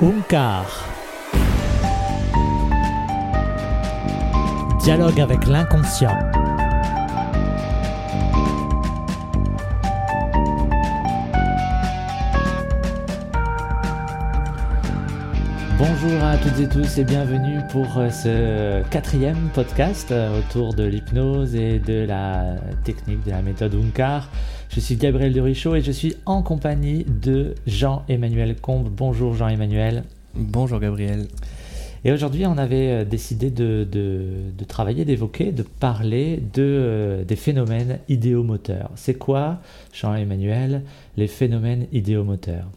Unkar. Dialogue avec l'inconscient. Bonjour à toutes et tous et bienvenue pour euh, ce quatrième podcast euh, autour de l'hypnose et de la technique de la méthode Unkar. Je suis Gabriel Durichot et je suis en compagnie de Jean-Emmanuel Combe. Bonjour Jean-Emmanuel. Bonjour Gabriel. Et aujourd'hui, on avait euh, décidé de, de, travailler, d'évoquer, de parler de, des phénomènes idéomoteurs. C'est quoi, Jean-Emmanuel, les phénomènes idéomoteurs?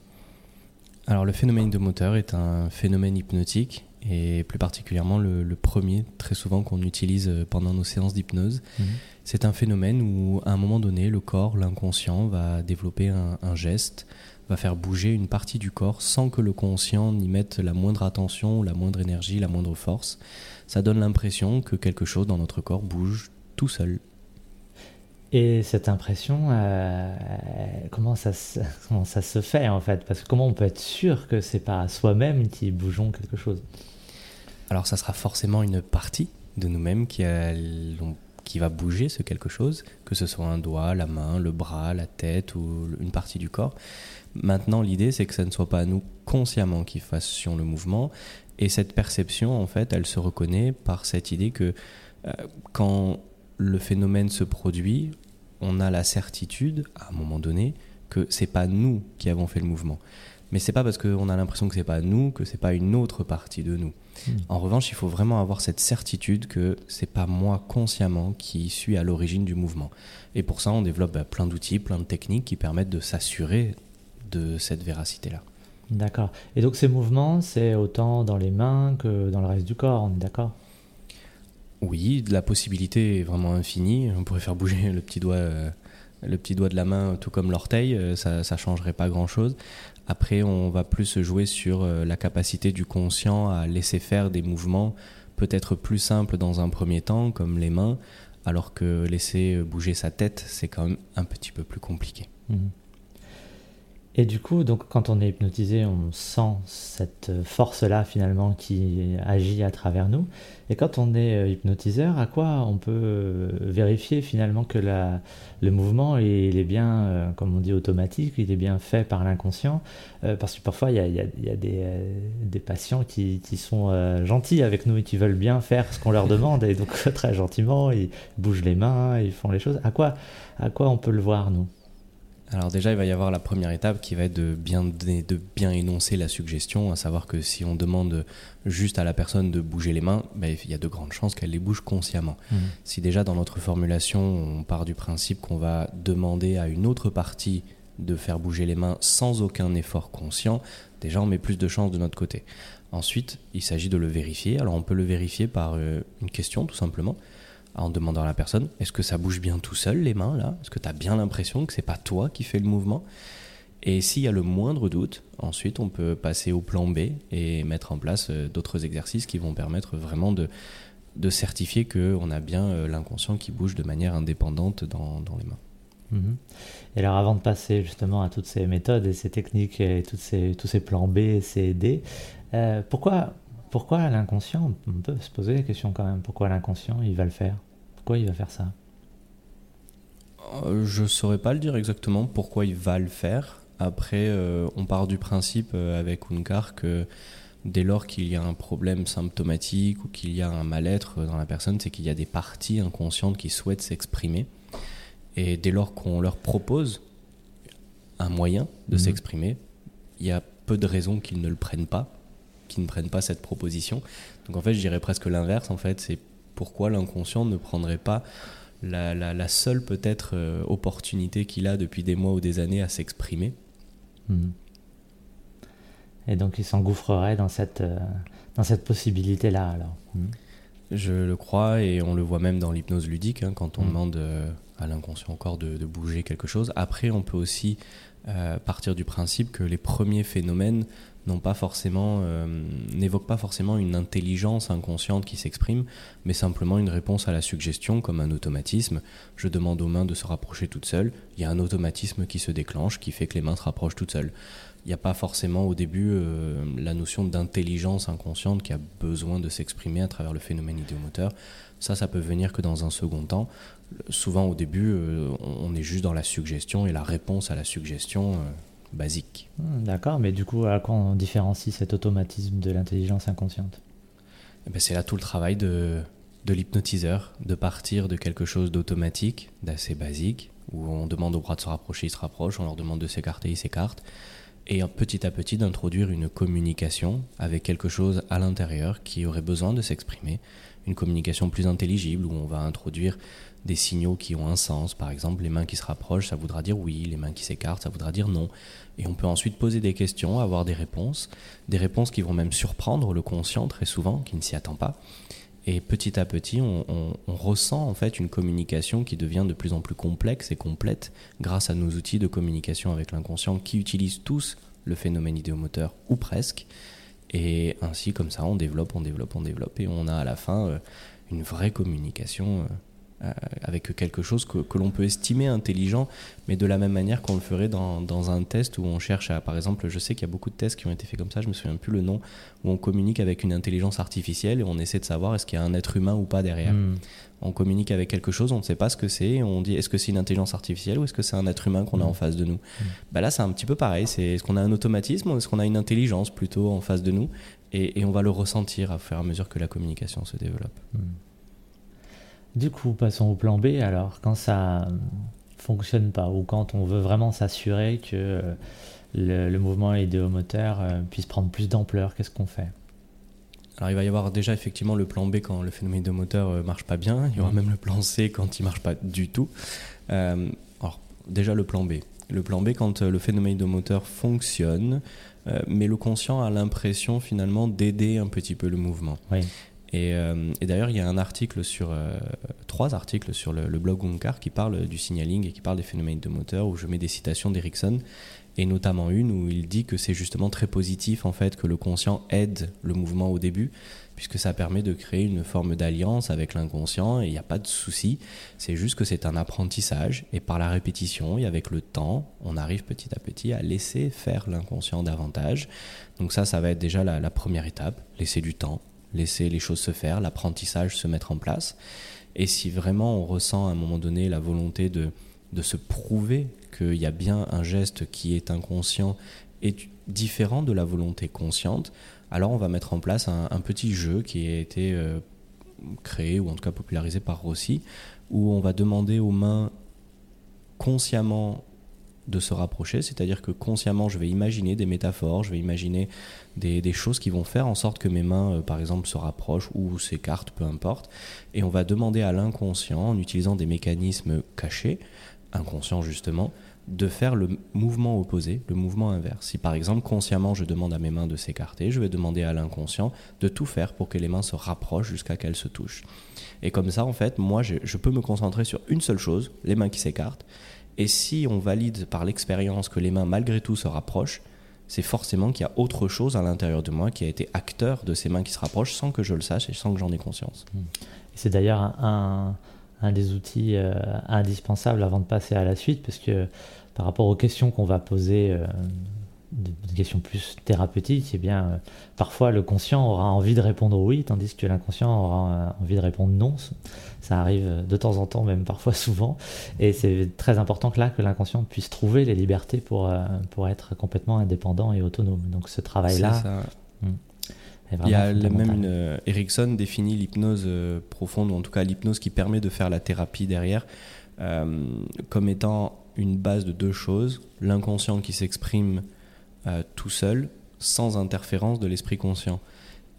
Alors le phénomène de moteur est un phénomène hypnotique et plus particulièrement le, premier très souvent qu'on utilise euh, pendant nos séances d'hypnose. Mhm. C'est un phénomène où à un moment donné le corps, l'inconscient va développer un, geste, va faire bouger une partie du corps sans que le conscient n'y mette la moindre attention, la moindre énergie, la moindre force. Ça donne l'impression que quelque chose dans notre corps bouge tout seul. Et cette impression, euh, comment, ça, comment ça se fait en fait? Parce que comment on peut être sûr que c'est pas soi-même qui bougeons quelque chose? Alors ça sera forcément une partie de nous-mêmes qui, qui va bouger ce quelque chose, que ce soit un doigt, la main, le bras, la tête ou une partie du corps. Maintenant, l'idée, c'est que ce ne soit pas nous consciemment qui fassions le mouvement. Et cette perception, en fait, elle se reconnaît par cette idée que euh, quand le phénomène se produit, on a la certitude, à un moment donné, que c'est pas nous qui avons fait le mouvement. Mais c'est pas parce qu'on a l'impression que c'est pas nous que c'est pas une autre partie de nous. Hmm. En revanche, il faut vraiment avoir cette certitude que c'est pas moi consciemment qui suis à l'origine du mouvement. Et pour ça, on développe bah, plein d'outils, plein de techniques qui permettent de s'assurer de cette véracité-là. D'accord. Et donc ces mouvements, c'est autant dans les mains que dans le reste du corps, on est d'accord? Oui, la possibilité est vraiment infinie. On pourrait faire bouger le petit doigt, euh, le petit doigt de la main, tout comme l'orteil, euh, ça ne changerait pas grand-chose. Après, on va plus jouer sur euh, la capacité du conscient à laisser faire des mouvements peut-être plus simples dans un premier temps, comme les mains, alors que laisser bouger sa tête, c'est quand même un petit peu plus compliqué. Mhm. Et du coup, donc, quand on est hypnotisé, on sent cette force-là finalement qui agit à travers nous. Et quand on est euh, hypnotiseur, à quoi on peut euh, vérifier finalement que le mouvement il est bien, euh, comme on dit, automatique, il est bien fait par l'inconscient? Parce que parfois, il y a, des, patients qui, qui sont gentils avec nous et qui veulent bien faire ce qu'on leur demande. Et donc, très gentiment, ils bougent les mains, ils font les choses. À quoi, à quoi on peut le voir, nous? Alors déjà, il va y avoir la première étape qui va être de bien, de bien énoncer la suggestion, à savoir que si on demande juste à la personne de bouger les mains, ben, il y a de grandes chances qu'elle les bouge consciemment. Mmh. Si déjà dans notre formulation, on part du principe qu'on va demander à une autre partie de faire bouger les mains sans aucun effort conscient, déjà on met plus de chances de notre côté. Ensuite, il s'agit de le vérifier. Alors on peut le vérifier par euh, une question tout simplement en demandant à la personne est-ce que ça bouge bien tout seul les mains là? Est-ce que tu as bien l'impression que c'est pas toi qui fais le mouvement? Et s'il y a le moindre doute, ensuite on peut passer au plan B et mettre en place euh, d'autres exercices qui vont permettre vraiment de, de certifier qu'on a bien euh, l'inconscient qui bouge de manière indépendante dans, dans les mains. Mhm. Et alors avant de passer justement à toutes ces méthodes et ces techniques et toutes ces, tous ces plans B, et D, euh, pourquoi, pourquoi l'inconscient? On peut se poser la question quand même, pourquoi l'inconscient il va le faire? Pourquoi il va faire ça euh, Je ne saurais pas le dire exactement pourquoi il va le faire. Après, euh, on part du principe euh, avec Unkar que dès lors qu'il y a un problème symptomatique ou qu'il y a un mal-être dans la personne, c'est qu'il y a des parties inconscientes qui souhaitent s'exprimer. Et dès lors qu'on leur propose un moyen de mhm. s'exprimer, il y a peu de raisons qu'ils ne le prennent pas, qu'ils ne prennent pas cette proposition. Donc en fait, je dirais presque l'inverse. En fait, c'est pourquoi l'inconscient ne prendrait pas la, seule peut-être euh, opportunité qu'il a depuis des mois ou des années à s'exprimer. Hmm. Et donc il s'engouffrerait dans cette, euh, cette possibilité-là alors. Hmm. Je le crois et on le voit même dans l'hypnose ludique hein, quand on hmm. demande euh, à l'inconscient encore de, bouger quelque chose. Après on peut aussi partir du principe que les premiers phénomènes n'ont pas forcément, euh, n'évoquent pas forcément une intelligence inconsciente qui s'exprime, mais simplement une réponse à la suggestion comme un automatisme. Je demande aux mains de se rapprocher toutes seules. Il y a un automatisme qui se déclenche, qui fait que les mains se rapprochent toutes seules. Il n'y a pas forcément au début euh, la notion d'intelligence inconsciente qui a besoin de s'exprimer à travers le phénomène idéomoteur. Ça, ça peut venir que dans un second temps. Souvent au début, euh, on est juste dans la suggestion et la réponse à la suggestion basique. Hmm, d'accord, mais du coup, à quoi on différencie cet automatisme de l'intelligence inconsciente? Eh ben, C'est là tout le travail de, de l'hypnotiseur, de partir de quelque chose d'automatique, d'assez basique, où on demande aux bras de se rapprocher, ils se rapprochent, on leur demande de s'écarter, ils s'écartent, et petit à petit d'introduire une communication avec quelque chose à l'intérieur qui aurait besoin de s'exprimer, une communication plus intelligible, où on va introduire des signaux qui ont un sens. Par exemple, les mains qui se rapprochent, ça voudra dire oui, les mains qui s'écartent, ça voudra dire non. Et on peut ensuite poser des questions, avoir des réponses, des réponses qui vont même surprendre le conscient très souvent, qui ne s'y attend pas. Et petit à petit, on, ressent en fait une communication qui devient de plus en plus complexe et complète grâce à nos outils de communication avec l'inconscient qui utilisent tous le phénomène idéomoteur ou presque. Et ainsi, comme ça, on développe, on développe, on développe et on a à la fin euh, une vraie communication euh, euh, avec quelque chose que, que l'on peut estimer intelligent, mais de la même manière qu'on le ferait dans, dans, un test où on cherche à, par exemple, je sais qu'il y a beaucoup de tests qui ont été faits comme ça, je me souviens plus le nom, où on communique avec une intelligence artificielle et on essaie de savoir est-ce qu'il y a un être humain ou pas derrière. Hmm. On communique avec quelque chose, on ne sait pas ce que c'est, on dit est-ce que c'est une intelligence artificielle ou est-ce que c'est un être humain qu'on a hmm. en face de nous. Hmm. Bah là, c'est un petit peu pareil, c'est est-ce qu'on a un automatisme ou est-ce qu'on a une intelligence plutôt en face de nous et, et, on va le ressentir à fur et à mesure que la communication se développe. Du coup, passons au plan B. Alors, quand ça fonctionne pas ou quand on veut vraiment s'assurer que euh, le, mouvement idéomoteur euh, puisse prendre plus d'ampleur, qu'est-ce qu'on fait? Alors il va y avoir déjà effectivement le plan B quand le phénomène idéomoteur euh, marche pas bien, il y aura même le plan C quand il marche pas du tout. alors déjà le plan B. Le plan B quand le phénomène idéomoteur fonctionne, mais le conscient a l'impression finalement d'aider un petit peu le mouvement. Oui. Euh, et, d'ailleurs, il y a un article sur euh, trois articles sur le, blog Unkar qui parle du signaling et qui parle des phénomènes de moteur où je mets des citations d'Erickson et notamment une où il dit que c'est justement très positif en fait que le conscient aide le mouvement au début puisque ça permet de créer une forme d'alliance avec l'inconscient et il n'y a pas de souci. C'est juste que c'est un apprentissage et par la répétition et avec le temps, on arrive petit à petit à laisser faire l'inconscient davantage. Donc ça, ça va être déjà la première étape, laisser du temps, laisser les choses se faire, l'apprentissage se mettre en place. Et si vraiment on ressent à un moment donné la volonté de, de se prouver qu'il y a bien un geste qui est inconscient et différent de la volonté consciente, alors on va mettre en place un, petit jeu qui a été euh, créé ou en tout cas popularisé par Rossi, où on va demander aux mains consciemment de se rapprocher, c'est-à-dire que consciemment je vais imaginer des métaphores, je vais imaginer des, choses qui vont faire en sorte que mes mains, euh, par exemple, se rapprochent ou s'écartent, peu importe, et on va demander à l'inconscient, en utilisant des mécanismes cachés, inconscients justement, de faire le mouvement opposé, le mouvement inverse. Si par exemple consciemment je demande à mes mains de s'écarter, je vais demander à l'inconscient de tout faire pour que les mains se rapprochent jusqu'à qu'elles se touchent. Et comme ça, en fait, moi, je peux me concentrer sur une seule chose, les mains qui s'écartent, et si on valide par l'expérience que les mains malgré tout se rapprochent, c'est forcément qu'il y a autre chose à l'intérieur de moi qui a été acteur de ces mains qui se rapprochent sans que je le sache et sans que j'en ai conscience. Hmm. C'est d'ailleurs un, des outils euh, indispensables avant de passer à la suite, parce que par rapport aux questions qu'on va poser euh, une question plus thérapeutique, eh bien, euh, parfois le conscient aura envie de répondre oui, tandis que l'inconscient aura euh, envie de répondre non. Ça arrive de temps en temps, même parfois souvent. Et c'est très important que là, que l'inconscient puisse trouver les libertés pour, euh, pour être complètement indépendant et autonome. Donc ce travail-là. Hmm, Il y a même une. Erickson définit l'hypnose profonde, ou en tout cas l'hypnose qui permet de faire la thérapie derrière, comme étant une base de deux choses l'inconscient qui s'exprime euh, tout seul, sans interférence de l'esprit conscient.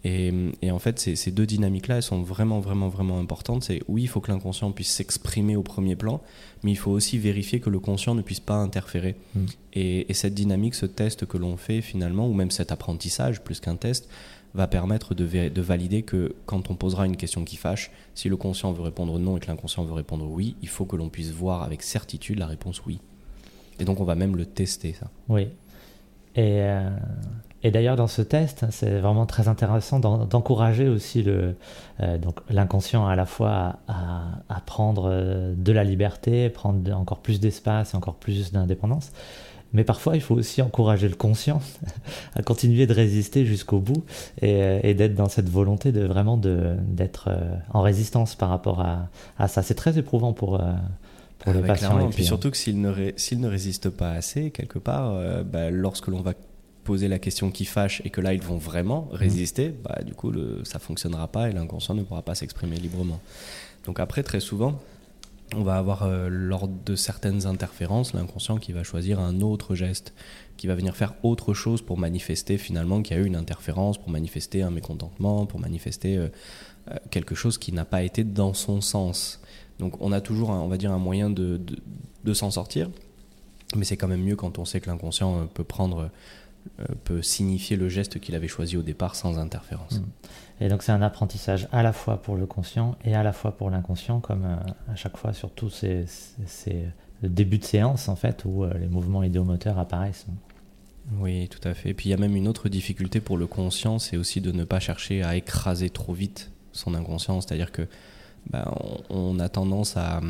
Et, en fait, ces, deux dynamiques-là, elles sont vraiment, vraiment, vraiment importantes. C'est oui, il faut que l'inconscient puisse s'exprimer au premier plan, mais il faut aussi vérifier que le conscient ne puisse pas interférer. Mm. Et, cette dynamique, ce test que l'on fait finalement, ou même cet apprentissage plus qu'un test, va permettre de, de, valider que quand on posera une question qui fâche, si le conscient veut répondre non et que l'inconscient veut répondre oui, il faut que l'on puisse voir avec certitude la réponse oui. Et donc on va même le tester, ça. Oui, Et, et d'ailleurs, dans ce test, c'est vraiment très intéressant d'encourager aussi le, donc l'inconscient à la fois à, prendre de la liberté, prendre encore plus d'espace, encore plus d'indépendance, mais parfois, il faut aussi encourager le conscient à continuer de résister jusqu'au bout et, d'être dans cette volonté de vraiment d'être euh, en résistance par rapport à ça. C'est très éprouvant pour, pour les patients. Et puis surtout que s'ils ne, ne résistent pas assez, quelque part, euh, bah, lorsque l'on va poser la question qui fâche et que là ils vont vraiment mmh. résister, bah, du coup le, ça fonctionnera pas et l'inconscient ne pourra pas s'exprimer librement. Donc après, très souvent, on va avoir euh, lors de certaines interférences l'inconscient qui va choisir un autre geste, qui va venir faire autre chose pour manifester finalement qu'il y a eu une interférence, pour manifester un mécontentement, pour manifester euh, quelque chose qui n'a pas été dans son sens. Donc on a toujours, on va dire, un moyen de, de s'en sortir, mais c'est quand même mieux quand on sait que l'inconscient peut prendre euh, peut signifier le geste qu'il avait choisi au départ sans interférence. Mm. Et donc c'est un apprentissage à la fois pour le conscient et à la fois pour l'inconscient, comme euh, à chaque fois sur tous ces, débuts de séance en fait où euh, les mouvements idéomoteurs apparaissent. Oui, tout à fait. Et puis il y a même une autre difficulté pour le conscient, c'est aussi de ne pas chercher à écraser trop vite son inconscient. C'est-à-dire que bah, on, a tendance à,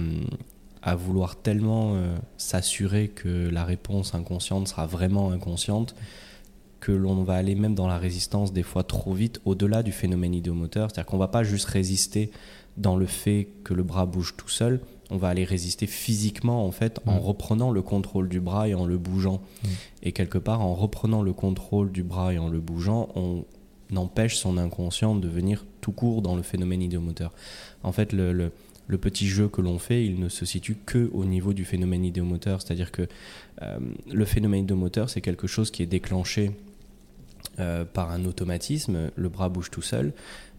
à vouloir tellement s'assurer que la réponse inconsciente sera vraiment inconsciente que l'on va aller même dans la résistance des fois trop vite au-delà du phénomène idéomoteur. C'est-à-dire qu'on va pas juste résister dans le fait que le bras bouge tout seul, on va aller résister physiquement en fait en mm. reprenant le contrôle du bras et en le bougeant. Mm. Et quelque part en reprenant le contrôle du bras et en le bougeant, on empêche son inconscient de venir tout court dans le phénomène idéomoteur. En fait, le, le, petit jeu que l'on fait, il ne se situe que au niveau du phénomène idéomoteur. C'est-à-dire que euh, le phénomène idéomoteur, c'est quelque chose qui est déclenché euh, par un automatisme, le bras bouge tout seul.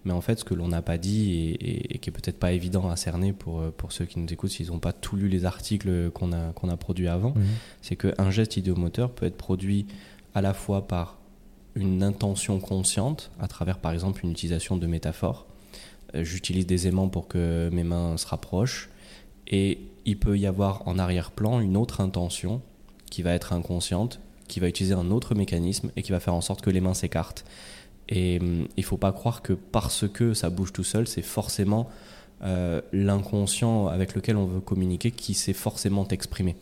Mais en fait, ce que l'on n'a pas dit et, qui est peut-être pas évident à cerner pour, euh, pour ceux qui nous écoutent s'ils n'ont pas tout lu les articles qu'on a, qu'on a produits avant, mhm. c'est qu'un geste idéomoteur peut être produit à la fois par une intention consciente, à travers par exemple une utilisation de métaphores. Euh, j'utilise des aimants pour que mes mains se rapprochent. Et il peut y avoir en arrière-plan une autre intention qui va être inconsciente, qui va utiliser un autre mécanisme et qui va faire en sorte que les mains s'écartent. Et hum, il ne faut pas croire que parce que ça bouge tout seul, c'est forcément euh, l'inconscient avec lequel on veut communiquer qui s'est forcément exprimé.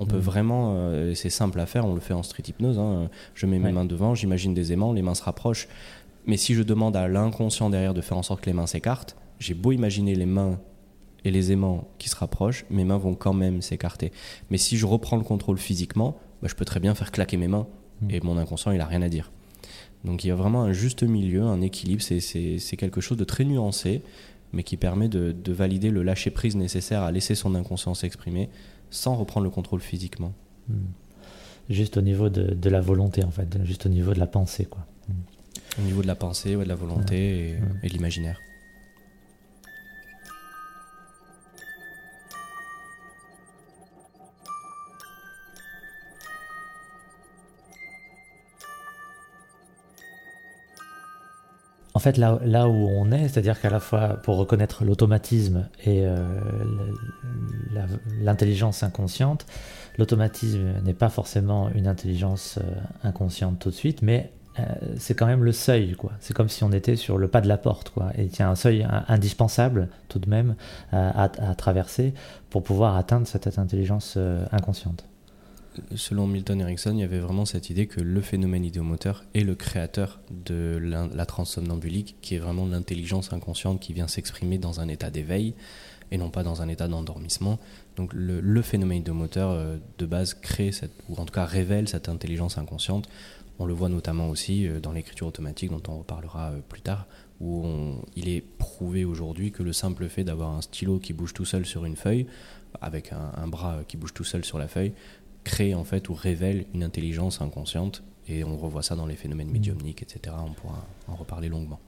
On peut mmh. vraiment, euh, c'est simple à faire, on le fait en street hypnose. Hein. Je mets mes mains devant, j'imagine des aimants, les mains se rapprochent. Mais si je demande à l'inconscient derrière de faire en sorte que les mains s'écartent, j'ai beau imaginer les mains et les aimants qui se rapprochent, mes mains vont quand même s'écarter. Mais si je reprends le contrôle physiquement, bah, je peux très bien faire claquer mes mains mm. et mon inconscient, il a rien à dire. Donc il y a vraiment un juste milieu, un équilibre, c'est quelque chose de très nuancé, mais qui permet de, valider le lâcher-prise nécessaire à laisser son inconscient s'exprimer sans reprendre le contrôle physiquement. Mm. Juste au niveau de, la volonté, en fait, juste au niveau de la pensée. Quoi. Au niveau de la pensée, ouais, de la volonté et, et de l'imaginaire. Fait, là, où on est, c'est-à-dire qu'à la fois pour reconnaître l'automatisme et euh, l'intelligence inconsciente, l'automatisme n'est pas forcément une intelligence euh, inconsciente tout de suite, mais euh, c'est quand même le seuil, quoi. C'est comme si on était sur le pas de la porte, quoi. Et il y a un seuil indispensable, tout de même, à, traverser pour pouvoir atteindre cette intelligence inconsciente selon Milton Erickson, il y avait vraiment cette idée que le phénomène idéomoteur est le créateur de la, transe somnambulique, qui est vraiment l'intelligence inconsciente qui vient s'exprimer dans un état d'éveil et non pas dans un état d'endormissement. Donc le, phénomène idéomoteur euh, de base crée, ou en tout cas révèle cette intelligence inconsciente. On le voit notamment aussi euh, dans l'écriture automatique dont on reparlera euh, plus tard, où il est prouvé aujourd'hui que le simple fait d'avoir un stylo qui bouge tout seul sur une feuille, avec un bras qui bouge tout seul sur la feuille, crée en fait ou révèle une intelligence inconsciente et on revoit ça dans les phénomènes mm. médiumniques, etc. On pourra en reparler longuement.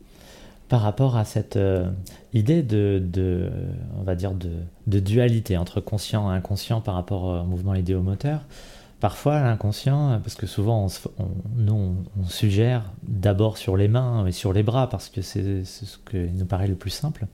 Par rapport à cette euh, idée de, de, on va dire de, de, dualité entre conscient et inconscient par rapport au mouvement idéomoteur, parfois l'inconscient, parce que souvent on, nous on, suggère d'abord sur les mains et sur les bras parce que c'est ce qui nous paraît le plus simple.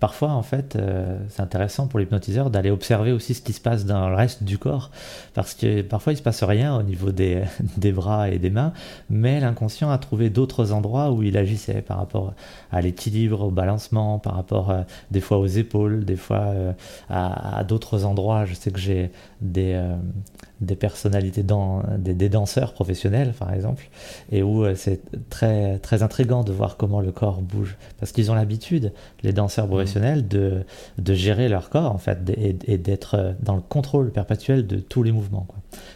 Parfois en fait euh, c'est intéressant pour l'hypnotiseur d'aller observer aussi ce qui se passe dans le reste du corps parce que parfois il se passe rien au niveau des, bras et des mains, mais l'inconscient a trouvé d'autres endroits où il agissait par rapport à l'équilibre, au balancement, par rapport euh, des fois aux épaules, des fois euh, à, d'autres endroits. Je sais que j'ai des personnalités, dans, des, danseurs professionnels par exemple, et où c'est très, très intriguant de voir comment le corps bouge, parce qu'ils ont l'habitude, les danseurs. De, de gérer leur corps en fait, et, d'être dans le contrôle perpétuel de tous les mouvements.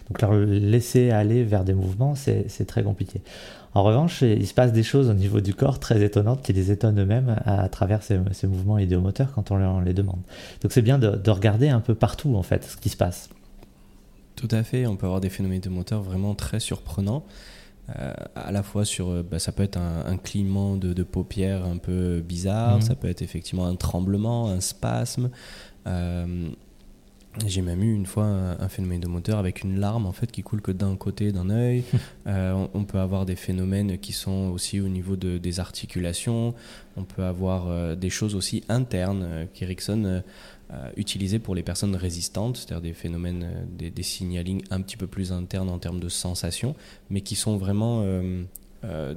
Donc leur laisser aller vers des mouvements, c'est très compliqué. En revanche, il se passe des choses au niveau du corps très étonnantes qui les étonnent eux-mêmes à, travers ces, mouvements idéomoteurs quand on les, demande. Donc c'est bien de, de regarder un peu partout en fait ce qui se passe. Tout à fait, on peut avoir des phénomènes de moteur vraiment très surprenants. Euh, à la fois sur, euh, bah, ça peut être un, clignement de, paupières un peu bizarre, mhm. ça peut être effectivement un tremblement, un spasme. Euh, j'ai même eu une fois un, phénomène de moteur avec une larme en fait qui coule que d'un côté d'un œil. on, peut avoir des phénomènes qui sont aussi au niveau de, des articulations. On peut avoir des choses aussi internes qu'Erickson euh, utilisés pour les personnes résistantes, c'est-à-dire des phénomènes, euh, des, des signalings un petit peu plus internes en termes de sensations, mais qui sont vraiment euh,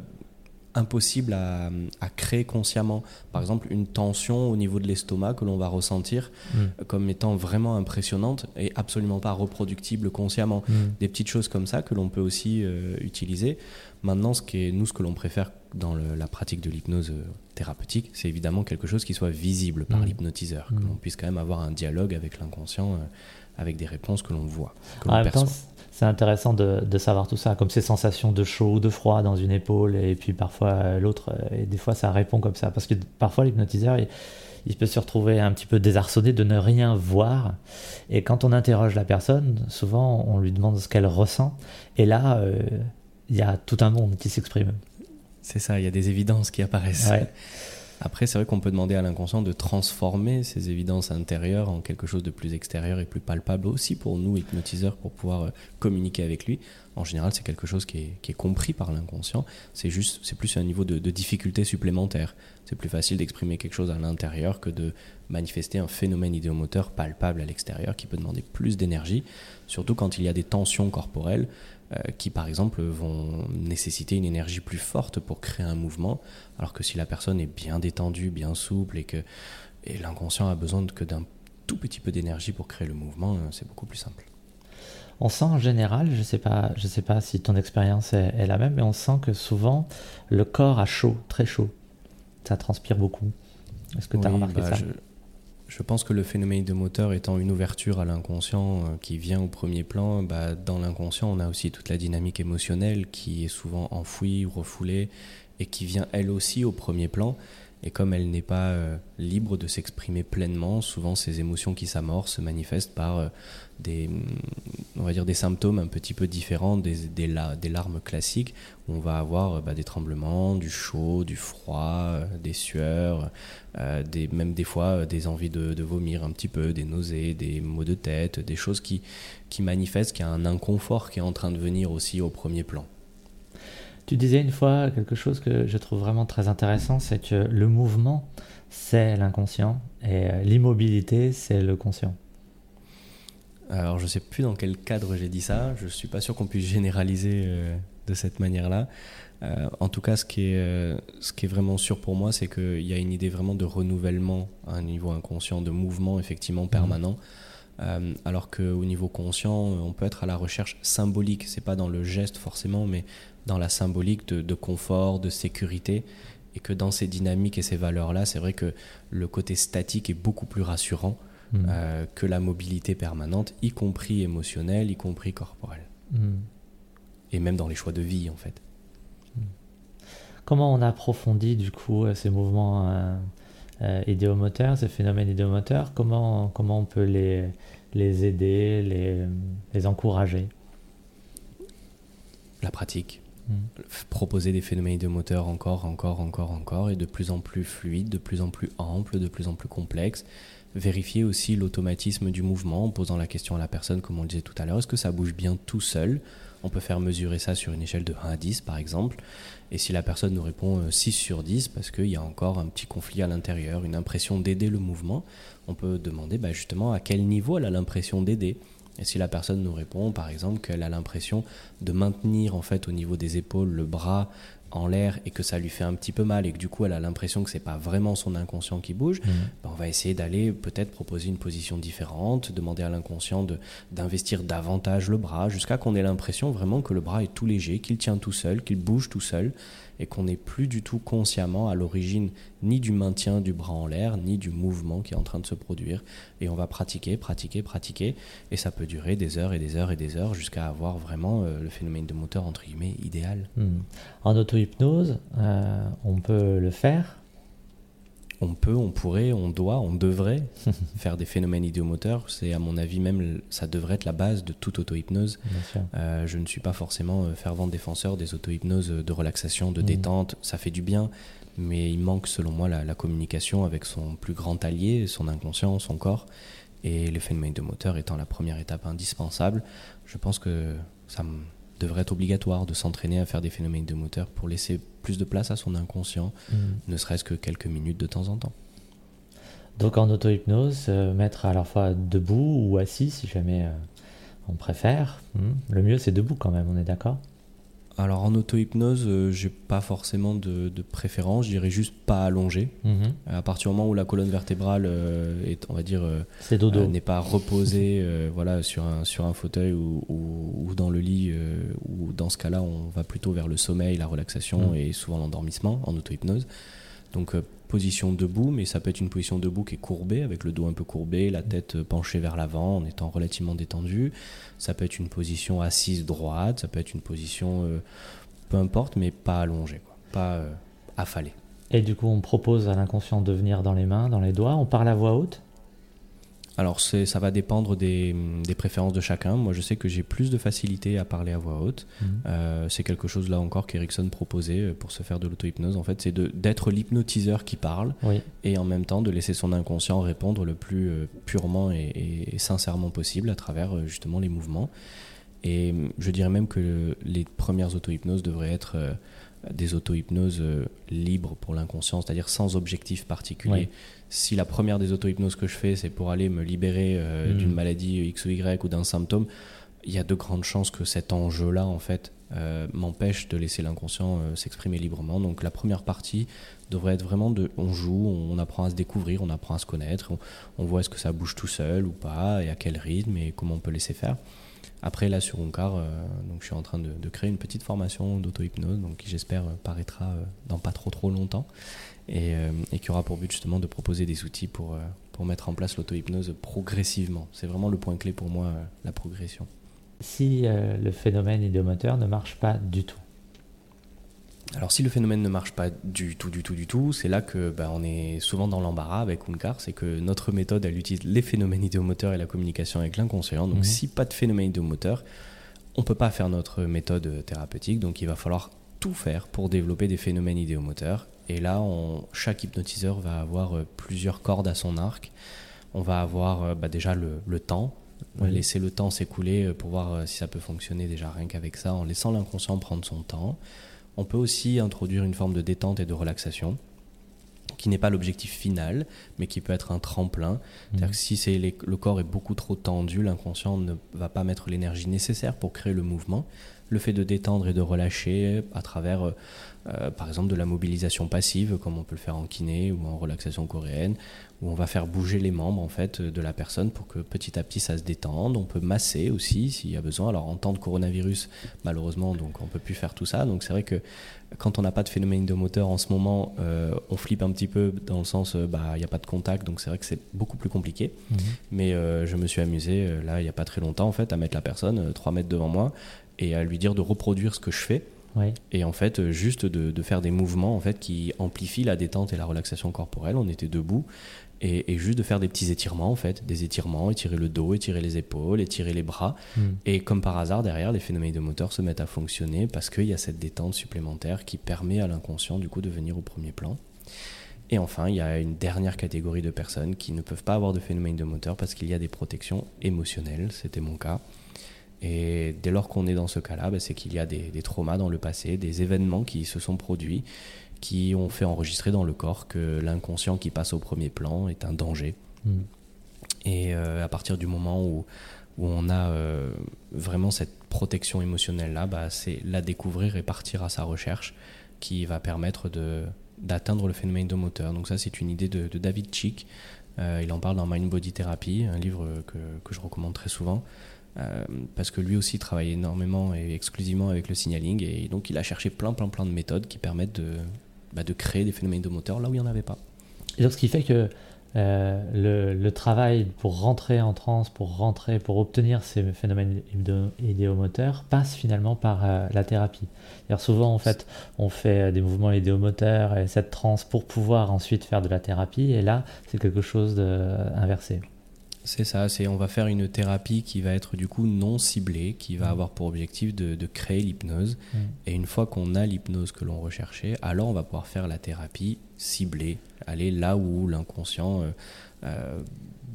impossibles à, créer consciemment. Par exemple, une tension au niveau de l'estomac que l'on va ressentir mm. comme étant vraiment impressionnante et absolument pas reproductible consciemment. Mm. Des petites choses comme ça que l'on peut aussi utiliser. Maintenant, ce qui est, nous, ce que l'on préfère dans la pratique de l'hypnose euh, thérapeutique, c'est évidemment quelque chose qui soit visible par mmh. l'hypnotiseur, que mmh. l'on puisse quand même avoir un dialogue avec l'inconscient, euh, avec des réponses que l'on voit. en même temps, c'est intéressant de, savoir tout ça, comme ces sensations de chaud ou de froid dans une épaule, et puis parfois euh, l'autre, et des fois ça répond comme ça, parce que parfois l'hypnotiseur, il, peut se retrouver un petit peu désarçonné de ne rien voir, et quand on interroge la personne, souvent on lui demande ce qu'elle ressent, et là, il y a tout un monde qui s'exprime. C'est ça, il y a des évidences qui apparaissent. Après, c'est vrai qu'on peut demander à l'inconscient de transformer ces évidences intérieures en quelque chose de plus extérieur et plus palpable aussi pour nous, hypnotiseurs, pour pouvoir euh, communiquer avec lui. En général, c'est quelque chose qui est, compris par l'inconscient. C'est juste, c'est plus un niveau de, de difficulté supplémentaire. C'est plus facile d'exprimer quelque chose à l'intérieur que de manifester un phénomène idéomoteur palpable à l'extérieur qui peut demander plus d'énergie, surtout quand il y a des tensions corporelles qui par exemple vont nécessiter une énergie plus forte pour créer un mouvement, alors que si la personne est bien détendue, bien souple et que et l'inconscient a besoin que d'un tout petit peu d'énergie pour créer le mouvement, euh, c'est beaucoup plus simple. On sent en général, je ne sais, pas, je sais pas si ton expérience est, la même, mais on sent que souvent le corps a chaud, très chaud. Ça transpire beaucoup. Est-ce que tu as remarqué bah, ça? je pense que le phénomène de moteur étant une ouverture à l'inconscient euh, qui vient au premier plan, bah, dans l'inconscient, on a aussi toute la dynamique émotionnelle qui est souvent enfouie ou refoulée et qui vient elle aussi au premier plan. Et comme elle n'est pas euh, libre de s'exprimer pleinement, souvent ces émotions qui s'amorcent se manifestent par euh, des, on va dire des symptômes un petit peu différents des, larmes classiques, on va avoir euh, bah, des tremblements, du chaud, du froid, des sueurs, même des fois des envies de, vomir un petit peu, des nausées, des maux de tête, des choses qui manifestent qu'il y a un inconfort qui est en train de venir aussi au premier plan. Tu disais une fois quelque chose que je trouve vraiment très intéressant, c'est que le mouvement, c'est l'inconscient et euh, l'immobilité, c'est le conscient. Alors je ne sais plus dans quel cadre j'ai dit ça, je ne suis pas sûr qu'on puisse généraliser euh, de cette manière-là. Euh, en tout cas, ce qui est, vraiment sûr pour moi, c'est qu'il y a une idée vraiment de renouvellement à un niveau inconscient, de mouvement effectivement permanent. alors qu'au niveau conscient, on peut être à la recherche symbolique. C'est pas dans le geste forcément, mais dans la symbolique de, confort, de sécurité, et que dans ces dynamiques et ces valeurs-là, c'est vrai que le côté statique est beaucoup plus rassurant hmm. euh, que la mobilité permanente, y compris émotionnelle, y compris corporelle. Hmm. Et même dans les choix de vie, en fait. Hmm. Comment on approfondit, du coup, euh, ces mouvements euh, idéomoteurs, ces phénomènes idéomoteurs? Comment, comment on peut les, les aider, les, les encourager? La pratique proposer des phénomènes de moteur encore, encore, encore, encore, et de plus en plus fluides, de plus en plus amples, de plus en plus complexes, vérifier aussi l'automatisme du mouvement en posant la question à la personne, comme on le disait tout à l'heure, est-ce que ça bouge bien tout seul? On peut faire mesurer ça sur une échelle de 1 à 10 par exemple. Et si la personne nous répond 6 sur 10 parce qu'il y a encore un petit conflit à l'intérieur, une impression d'aider le mouvement, on peut demander bah, justement à quel niveau elle a l'impression d'aider. Et si la personne nous répond, par exemple, qu'elle a l'impression de maintenir en fait au niveau des épaules le bras en l'air et que ça lui fait un petit peu mal et que du coup elle a l'impression que c'est pas vraiment son inconscient qui bouge, mmh. ben, on va essayer d'aller peut-être proposer une position différente, demander à l'inconscient d'investir davantage le bras jusqu'à qu'on ait l'impression vraiment que le bras est tout léger, qu'il tient tout seul, qu'il bouge tout seul et qu'on n'est plus du tout consciemment à l'origine ni du maintien du bras en l'air, ni du mouvement qui est en train de se produire. Et on va pratiquer, pratiquer, pratiquer, et ça peut durer des heures et des heures et des heures jusqu'à avoir vraiment euh, le phénomène de moteur, entre guillemets, idéal. Hmm. En auto-hypnose, euh, on peut le faire on peut, on pourrait, on doit, on devrait faire des phénomènes idéomoteurs. C'est à mon avis même, ça devrait être la base de toute auto-hypnose. Euh, je ne suis pas forcément euh, fervent défenseur des auto-hypnoses de relaxation, de mmh. détente. Ça fait du bien, mais il manque selon moi la, communication avec son plus grand allié, son inconscient, son corps. Et les phénomènes de moteur étant la première étape indispensable, je pense que ça me devrait être obligatoire de s'entraîner à faire des phénomènes de moteur pour laisser plus de place à son inconscient, mm. ne serait-ce que quelques minutes de temps en temps. Donc en auto-hypnose, euh, mettre à la fois debout ou assis si jamais euh, on préfère. Mm. Le mieux c'est debout quand même, on est d'accord? Alors en auto-hypnose, euh, j'ai pas forcément de, préférence, je dirais juste pas allongé. Mhm. À partir du moment où la colonne vertébrale euh, est, on va dire, euh, n'est pas reposée, voilà, sur un sur un fauteuil ou, ou, dans le lit, ou dans ce cas-là, on va plutôt vers le sommeil, la relaxation mhm. et souvent l'endormissement en auto-hypnose. Donc position debout, mais ça peut être une position debout qui est courbée, avec le dos un peu courbé, la tête penchée vers l'avant, en étant relativement détendu. Ça peut être une position assise droite, ça peut être une position, euh, peu importe, mais pas allongée, quoi, pas euh, affalée. Et du coup, on propose à l'inconscient de venir dans les mains, dans les doigts. On parle à voix haute alors ça va dépendre des, préférences de chacun. Moi je sais que j'ai plus de facilité à parler à voix haute. Mhm. Euh, c'est quelque chose là encore qu'Erickson proposait euh, pour se faire de l'auto-hypnose. En fait c'est d'être l'hypnotiseur qui parle et en même temps de laisser son inconscient répondre le plus euh, purement et, sincèrement possible à travers justement les mouvements. Et je dirais même que les premières auto-hypnoses devraient être des auto-hypnoses libres pour l'inconscient, c'est-à-dire sans objectif particulier si la première des auto-hypnoses que je fais, c'est pour aller me libérer euh, hmm. d'une maladie X ou Y ou d'un symptôme, il y a de grandes chances que cet enjeu-là, en fait, euh, m'empêche de laisser l'inconscient euh, s'exprimer librement. Donc la première partie devrait être vraiment de on joue, on apprend à se découvrir, on apprend à se connaître, on, voit est-ce que ça bouge tout seul ou pas, et à quel rythme, et comment on peut laisser faire. Après, là, sur Oncar, donc, je suis en train de, créer une petite formation d'auto-hypnose, donc, qui j'espère paraîtra dans pas trop trop longtemps. Euh, et, qui aura pour but justement de proposer des outils pour, euh, pour mettre en place l'auto-hypnose progressivement. C'est vraiment le point clé pour moi, euh, la progression. Si le phénomène idéomoteur ne marche pas du tout alors si le phénomène ne marche pas du tout, du tout, du tout, c'est là que ben, on est souvent dans l'embarras avec Unkar, c'est que notre méthode, elle utilise les phénomènes idéomoteurs et la communication avec l'inconscient. Donc mhm. si pas de phénomène idéomoteur, on ne peut pas faire notre méthode thérapeutique, donc il va falloir tout faire pour développer des phénomènes idéomoteurs et là, chaque hypnotiseur va avoir euh, plusieurs cordes à son arc. On va avoir euh, bah, déjà le, temps, laisser le temps s'écouler euh, pour voir si ça peut fonctionner déjà rien qu'avec ça, en laissant l'inconscient prendre son temps. On peut aussi introduire une forme de détente et de relaxation qui n'est pas l'objectif final, mais qui peut être un tremplin. C'est-à-dire que si le corps est beaucoup trop tendu, l'inconscient ne va pas mettre l'énergie nécessaire pour créer le mouvement. Le fait de détendre et de relâcher à travers euh, par exemple de la mobilisation passive, comme on peut le faire en kiné ou en relaxation coréenne, où on va faire bouger les membres en fait de la personne pour que petit à petit ça se détende. On peut masser aussi s'il y a besoin. Alors en temps de coronavirus, malheureusement, donc on peut plus faire tout ça. Donc c'est vrai que quand on n'a pas de phénomène de moteur en ce moment, euh, on flippe un petit peu dans le sens, euh, bah il n'y a pas de contact, donc c'est vrai que c'est beaucoup plus compliqué. Mhm. Mais je me suis amusé là il n'y a pas très longtemps en fait à mettre la personne 3 mètres devant moi et à lui dire de reproduire ce que je fais et en fait, euh, juste de, faire des mouvements en fait qui amplifient la détente et la relaxation corporelle. On était debout et, juste de faire des petits étirements en fait, des étirements, étirer le dos, étirer les épaules, étirer les bras. Hmm. Et comme par hasard, derrière, les phénomènes de moteur se mettent à fonctionner parce qu'il y a cette détente supplémentaire qui permet à l'inconscient du coup de venir au premier plan. Et enfin, il y a une dernière catégorie de personnes qui ne peuvent pas avoir de phénomène de moteur parce qu'il y a des protections émotionnelles, c'était mon cas. Et dès lors qu'on est dans ce cas-là, bah, c'est qu'il y a des, traumas dans le passé, des événements qui se sont produits, qui ont fait enregistrer dans le corps que l'inconscient qui passe au premier plan est un danger. Mm. Et euh, à partir du moment où, où on a euh, vraiment cette protection émotionnelle-là, bah, c'est la découvrir et partir à sa recherche qui va permettre de, d'atteindre le phénomène de moteur. Donc ça, c'est une idée de, David Chick. Euh, il en parle dans Mind Body Therapy, un livre que, que je recommande très souvent. Euh, parce que lui aussi travaille énormément et exclusivement avec le signaling et donc il a cherché plein plein plein de méthodes qui permettent de, bah, créer des phénomènes de moteur là où il n'y en avait pas. Et donc ce qui fait que euh, le, travail pour rentrer en transe, pour rentrer, pour obtenir ces phénomènes idéomoteurs passe finalement par euh, la thérapie. souvent, en fait, on fait des mouvements idéomoteurs et cette transe pour pouvoir ensuite faire de la thérapie, et là, c'est quelque chose d'inversé. C'est ça, c'est on va faire une thérapie qui va être du coup non ciblée, qui va avoir pour objectif de, créer l'hypnose. Mm. Et une fois qu'on a l'hypnose que l'on recherchait, alors on va pouvoir faire la thérapie ciblée, aller là où l'inconscient euh, euh,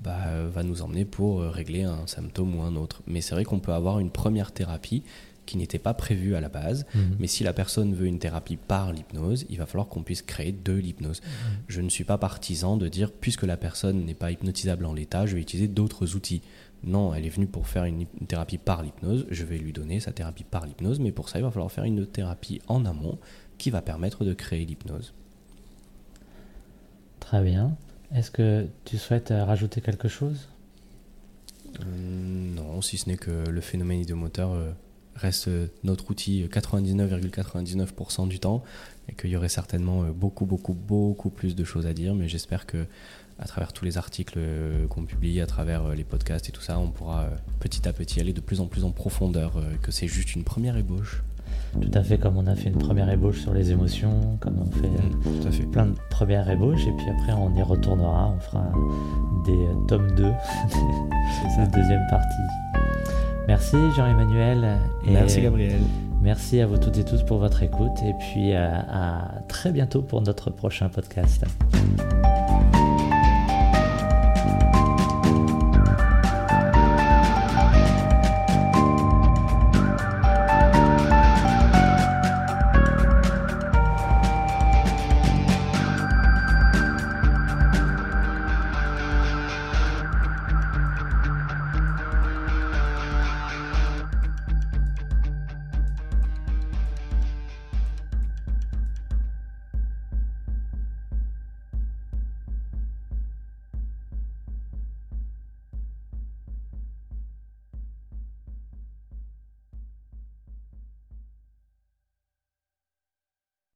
bah, va nous emmener pour régler un symptôme ou un autre. Mais c'est vrai qu'on peut avoir une première thérapie qui n'était pas prévu à la base. Mhm. Mais si la personne veut une thérapie par l'hypnose, il va falloir qu'on puisse créer de l'hypnose. Mhm. Je ne suis pas partisan de dire, puisque la personne n'est pas hypnotisable en l'état, je vais utiliser d'autres outils. Non, elle est venue pour faire une, thérapie par l'hypnose, je vais lui donner sa thérapie par l'hypnose, mais pour ça, il va falloir faire une thérapie en amont qui va permettre de créer l'hypnose. Très bien. Est-ce que tu souhaites euh, rajouter quelque chose? Euh, Non, si ce n'est que le phénomène idéomoteur euh, reste euh, notre outil 99,99% du temps et qu'il y aurait certainement euh, beaucoup, beaucoup, beaucoup plus de choses à dire. Mais j'espère que à travers tous les articles euh, qu'on publie, à travers les podcasts et tout ça, on pourra petit à petit aller de plus en plus en profondeur, que c'est juste une première ébauche. Tout à fait, comme on a fait une première ébauche sur les émotions, comme on fait, mmh, tout à fait. plein de premières ébauches, et puis après on y retournera, on fera des tomes 2, la deuxième partie. Merci Jean-Emmanuel. Merci Gabriel. Merci à vous toutes et tous pour votre écoute et puis à, euh, à très bientôt pour notre prochain podcast.